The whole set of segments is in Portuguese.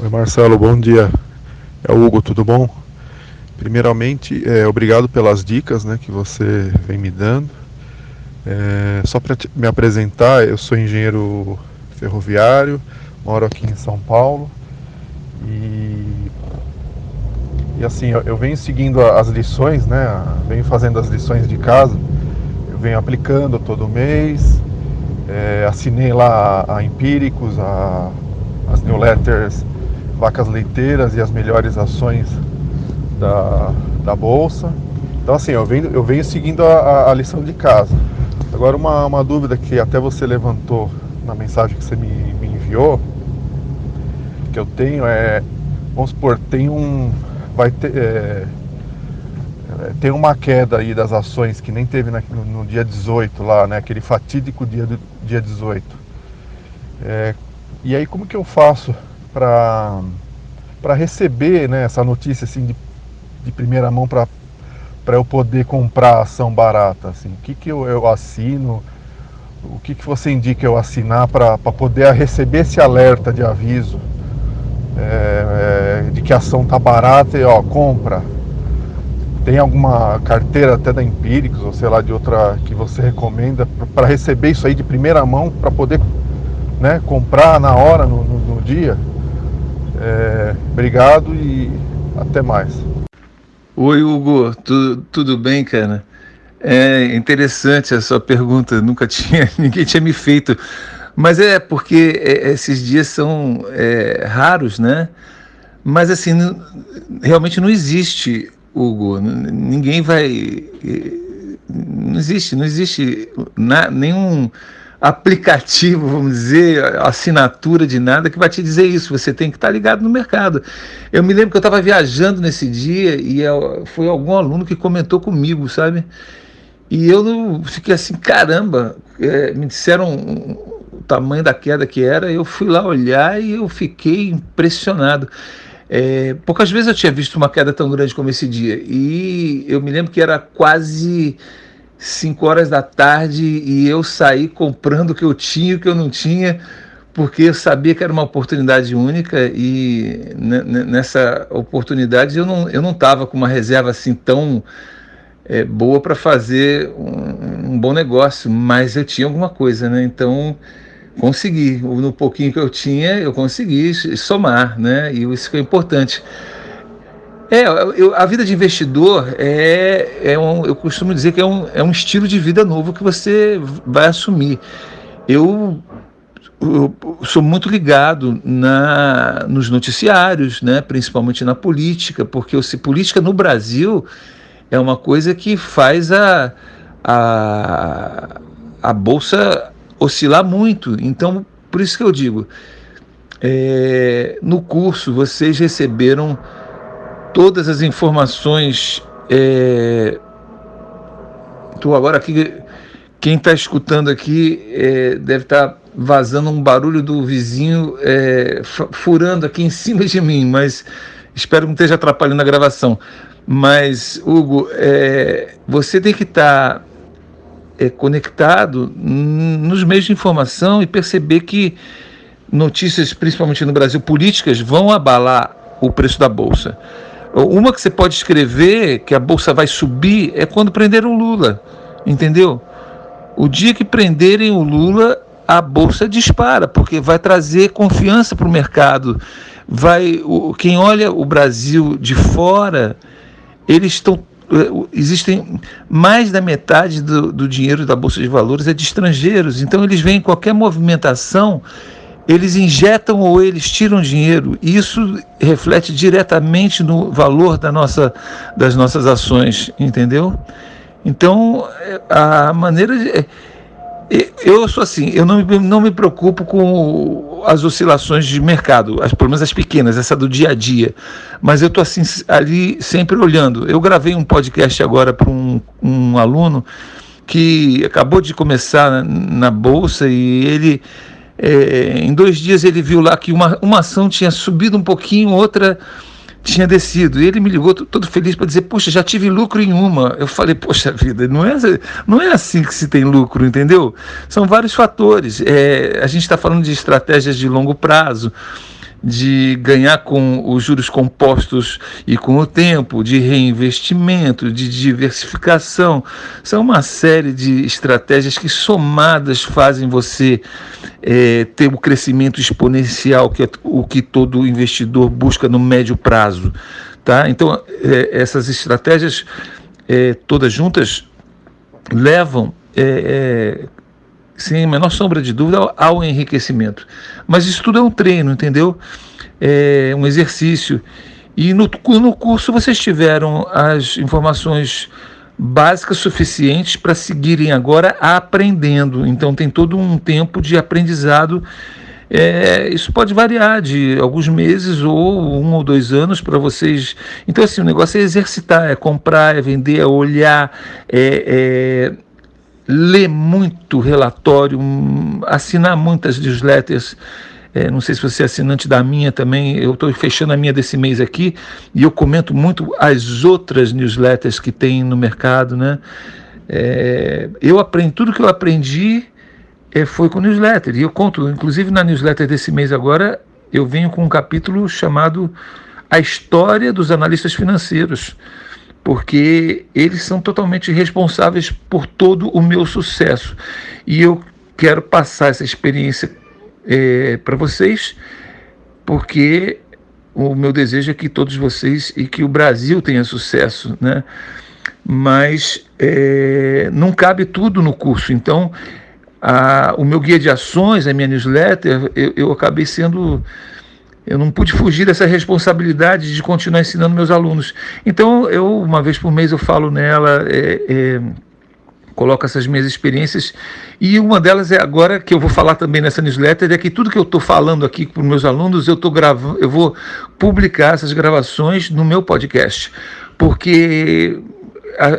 Oi Marcelo, bom dia. É o Hugo, tudo bom? Primeiramente, é, obrigado pelas dicas né, que você vem me dando. É, só para me apresentar, eu sou engenheiro ferroviário, moro aqui em São Paulo e, e assim, eu, eu venho seguindo as lições, né, venho fazendo as lições de casa, eu venho aplicando todo mês, é, assinei lá a, a Empíricos, a, as newsletters vacas leiteiras e as melhores ações da, da bolsa. Então assim, eu venho, eu venho seguindo a, a lição de casa. Agora uma, uma dúvida que até você levantou na mensagem que você me, me enviou, que eu tenho é, vamos supor, tem um. Vai ter. É, é tem uma queda aí das ações que nem teve na, no, no, dia 18 lá, né? Aquele fatídico dia do dia 18. É, e aí como que eu faço para para receber né, essa notícia assim de, de primeira mão para para eu poder comprar ação barata assim. O que que eu, eu assino? O que que você indica eu assinar para poder receber esse alerta de aviso é, é, de que a ação tá barata e ó compra? Tem alguma carteira até da Empíricos ou sei lá de outra que você recomenda para receber isso aí de primeira mão para poder né, comprar na hora no, no, no dia é, obrigado e até mais. Oi, Hugo, tudo, tudo bem, cara? É interessante a sua pergunta, nunca tinha, ninguém tinha me feito. Mas é porque é, esses dias são é, raros, né? Mas assim, realmente não existe, Hugo. Ninguém vai. Não existe, não existe na, nenhum aplicativo, vamos dizer, assinatura de nada que vai te dizer isso. Você tem que estar ligado no mercado. Eu me lembro que eu estava viajando nesse dia e foi algum aluno que comentou comigo, sabe? E eu fiquei assim, caramba, é, me disseram o tamanho da queda que era, eu fui lá olhar e eu fiquei impressionado. É, poucas vezes eu tinha visto uma queda tão grande como esse dia. E eu me lembro que era quase 5 horas da tarde e eu saí comprando o que eu tinha e o que eu não tinha, porque eu sabia que era uma oportunidade única e nessa oportunidade eu não eu não estava com uma reserva assim tão é, boa para fazer um, um, bom negócio, mas eu tinha alguma coisa, né? Então consegui, no pouquinho que eu tinha, eu consegui somar, né? E isso foi importante. É, eu, a vida de investidor é, é um, eu costumo dizer que é um, é um estilo de vida novo que você vai assumir. Eu, eu sou muito ligado na, nos noticiários, né, principalmente na política, porque se política no Brasil é uma coisa que faz a, a, a bolsa oscilar muito. Então, por isso que eu digo, é, no curso vocês receberam todas as informações. É... Tô agora aqui, quem está escutando aqui é, deve estar tá vazando um barulho do vizinho é, furando aqui em cima de mim, mas espero que não esteja atrapalhando a gravação. Mas, Hugo, é, você tem que estar tá, é, conectado nos meios de informação e perceber que notícias, principalmente no Brasil, políticas, vão abalar o preço da Bolsa. Uma que você pode escrever que a bolsa vai subir é quando prenderam o Lula, entendeu? O dia que prenderem o Lula, a bolsa dispara, porque vai trazer confiança para o mercado. Vai, o, quem olha o Brasil de fora, eles estão eh, existem mais da metade do, do dinheiro da bolsa de valores é de estrangeiros, então eles veem qualquer movimentação eles injetam ou eles tiram dinheiro. Isso reflete diretamente no valor da nossa, das nossas ações, entendeu? Então, é, a maneira de. É, eu sou assim, eu não me, não me preocupo com as oscilações de mercado, as, pelo menos as pequenas, essa do dia a dia. Mas eu estou assim, ali sempre olhando. Eu gravei um podcast agora para um, um aluno que acabou de começar na, na Bolsa e ele é, em dois dias ele viu lá que uma, uma ação tinha subido um pouquinho, outra tinha descido. E ele me ligou todo feliz para dizer: Poxa, já tive lucro em uma. Eu falei: Poxa vida, não é, não é assim que se tem lucro, entendeu? São vários fatores. É, a gente está falando de estratégias de longo prazo. De ganhar com os juros compostos e com o tempo, de reinvestimento, de diversificação. São uma série de estratégias que, somadas, fazem você é, ter o crescimento exponencial, que é o que todo investidor busca no médio prazo. Tá? Então, é, essas estratégias é, todas juntas levam é, é, sem a menor sombra de dúvida, ao, enriquecimento. Mas isso tudo é um treino, entendeu? É um exercício. E no, no curso vocês tiveram as informações básicas suficientes para seguirem agora aprendendo. Então tem todo um tempo de aprendizado. É, isso pode variar de alguns meses ou um ou dois anos para vocês. Então, assim, o negócio é exercitar, é comprar, é vender, é olhar, é, é ler muito relatório, assinar muitas newsletters. É, não sei se você é assinante da minha também, eu estou fechando a minha desse mês aqui e eu comento muito as outras newsletters que tem no mercado, né? É, eu aprendi, tudo que eu aprendi é, foi com newsletter e eu conto, inclusive na newsletter desse mês agora, eu venho com um capítulo chamado A História dos Analistas Financeiros porque eles são totalmente responsáveis por todo o meu sucesso. E eu quero passar essa experiência é, para vocês, porque o meu desejo é que todos vocês e que o Brasil tenha sucesso, né? Mas é, não cabe tudo no curso, então a, o meu guia de ações, a minha newsletter, eu, eu acabei sendo eu não pude fugir dessa responsabilidade de continuar ensinando meus alunos. Então, eu, uma vez por mês, eu falo nela, é, é, coloco essas minhas experiências, e uma delas é agora que eu vou falar também nessa newsletter, é que tudo que eu estou falando aqui para os meus alunos, eu, tô gravando, eu vou publicar essas gravações no meu podcast, porque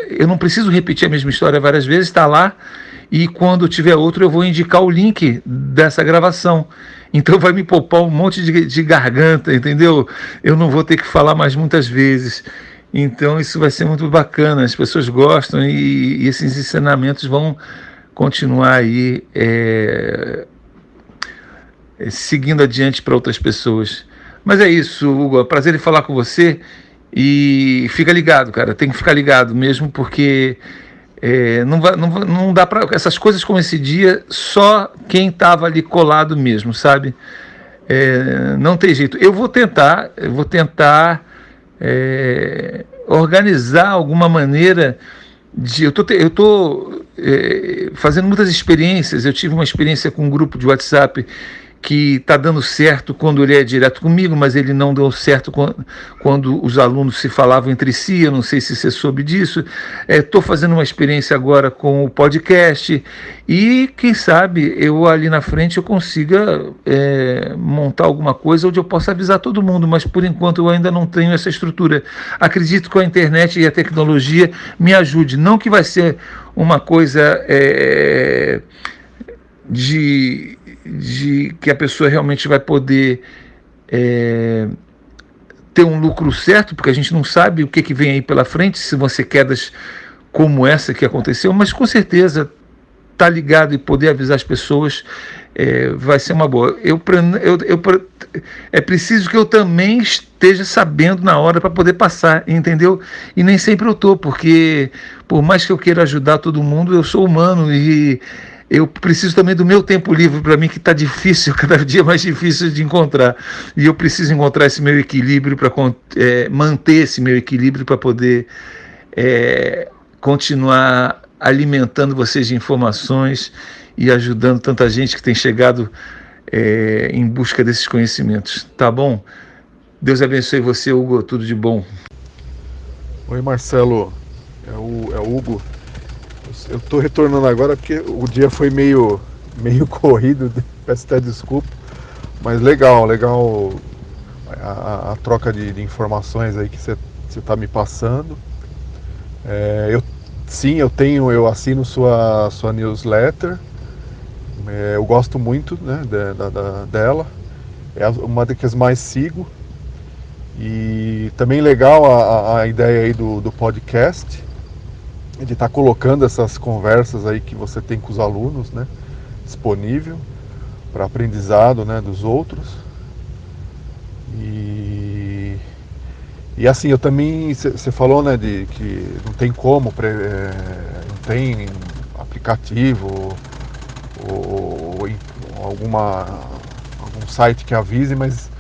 eu não preciso repetir a mesma história várias vezes, está lá, e quando tiver outro eu vou indicar o link dessa gravação. Então vai me poupar um monte de, de garganta, entendeu? Eu não vou ter que falar mais muitas vezes. Então isso vai ser muito bacana, as pessoas gostam e, e esses ensinamentos vão continuar aí é, é seguindo adiante para outras pessoas. Mas é isso, Hugo, é um prazer em falar com você e fica ligado, cara, tem que ficar ligado mesmo porque é, não, vai, não, não dá para essas coisas como esse dia, só quem estava ali colado mesmo, sabe? É, não tem jeito. Eu vou tentar, eu vou tentar é, organizar alguma maneira de. Eu tô, eu tô é, fazendo muitas experiências. Eu tive uma experiência com um grupo de WhatsApp que está dando certo quando ele é direto comigo, mas ele não deu certo quando, quando os alunos se falavam entre si. Eu não sei se você soube disso. Estou é, fazendo uma experiência agora com o podcast e quem sabe eu ali na frente eu consiga é, montar alguma coisa onde eu possa avisar todo mundo, mas por enquanto eu ainda não tenho essa estrutura. Acredito que a internet e a tecnologia me ajude. Não que vai ser uma coisa é, de de que a pessoa realmente vai poder é, ter um lucro certo, porque a gente não sabe o que, que vem aí pela frente, se vão ser quedas como essa que aconteceu, mas com certeza tá ligado e poder avisar as pessoas é, vai ser uma boa. Eu, eu, eu, é preciso que eu também esteja sabendo na hora para poder passar, entendeu? E nem sempre eu estou, porque por mais que eu queira ajudar todo mundo, eu sou humano e eu preciso também do meu tempo livre para mim, que está difícil, cada dia mais difícil de encontrar. E eu preciso encontrar esse meu equilíbrio para é, manter esse meu equilíbrio para poder é, continuar alimentando vocês de informações e ajudando tanta gente que tem chegado é, em busca desses conhecimentos. Tá bom? Deus abençoe você, Hugo. Tudo de bom. Oi, Marcelo. É o, é o Hugo eu tô retornando agora porque o dia foi meio, meio corrido, peço até desculpa. Mas legal, legal a, a troca de, de, informações aí que você está me passando. É, eu, sim, eu tenho, eu assino sua, sua newsletter. É, eu gosto muito né, da, da, dela. É uma das que mais sigo. E também legal a, a ideia aí do, do podcast de estar tá colocando essas conversas aí que você tem com os alunos, né, disponível para aprendizado, né, dos outros. E, e assim, eu também, você falou, né, de que não tem como, é, não tem aplicativo ou, ou, alguma, algum site que avise, mas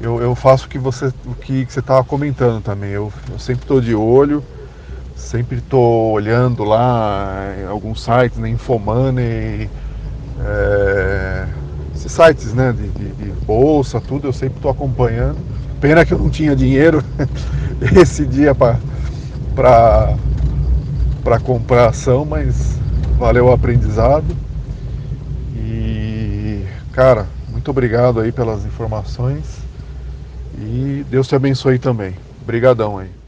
eu, eu faço o que você o que, você estava comentando também. Eu, eu sempre estou de olho, sempre estou olhando lá alguns sites, né, Infomoney, é, esses sites né, de, de, de bolsa, tudo, eu sempre estou acompanhando. Pena que eu não tinha dinheiro esse dia para comprar ação, mas valeu o aprendizado. E cara, muito obrigado aí pelas informações. E Deus te abençoe também. Obrigadão aí.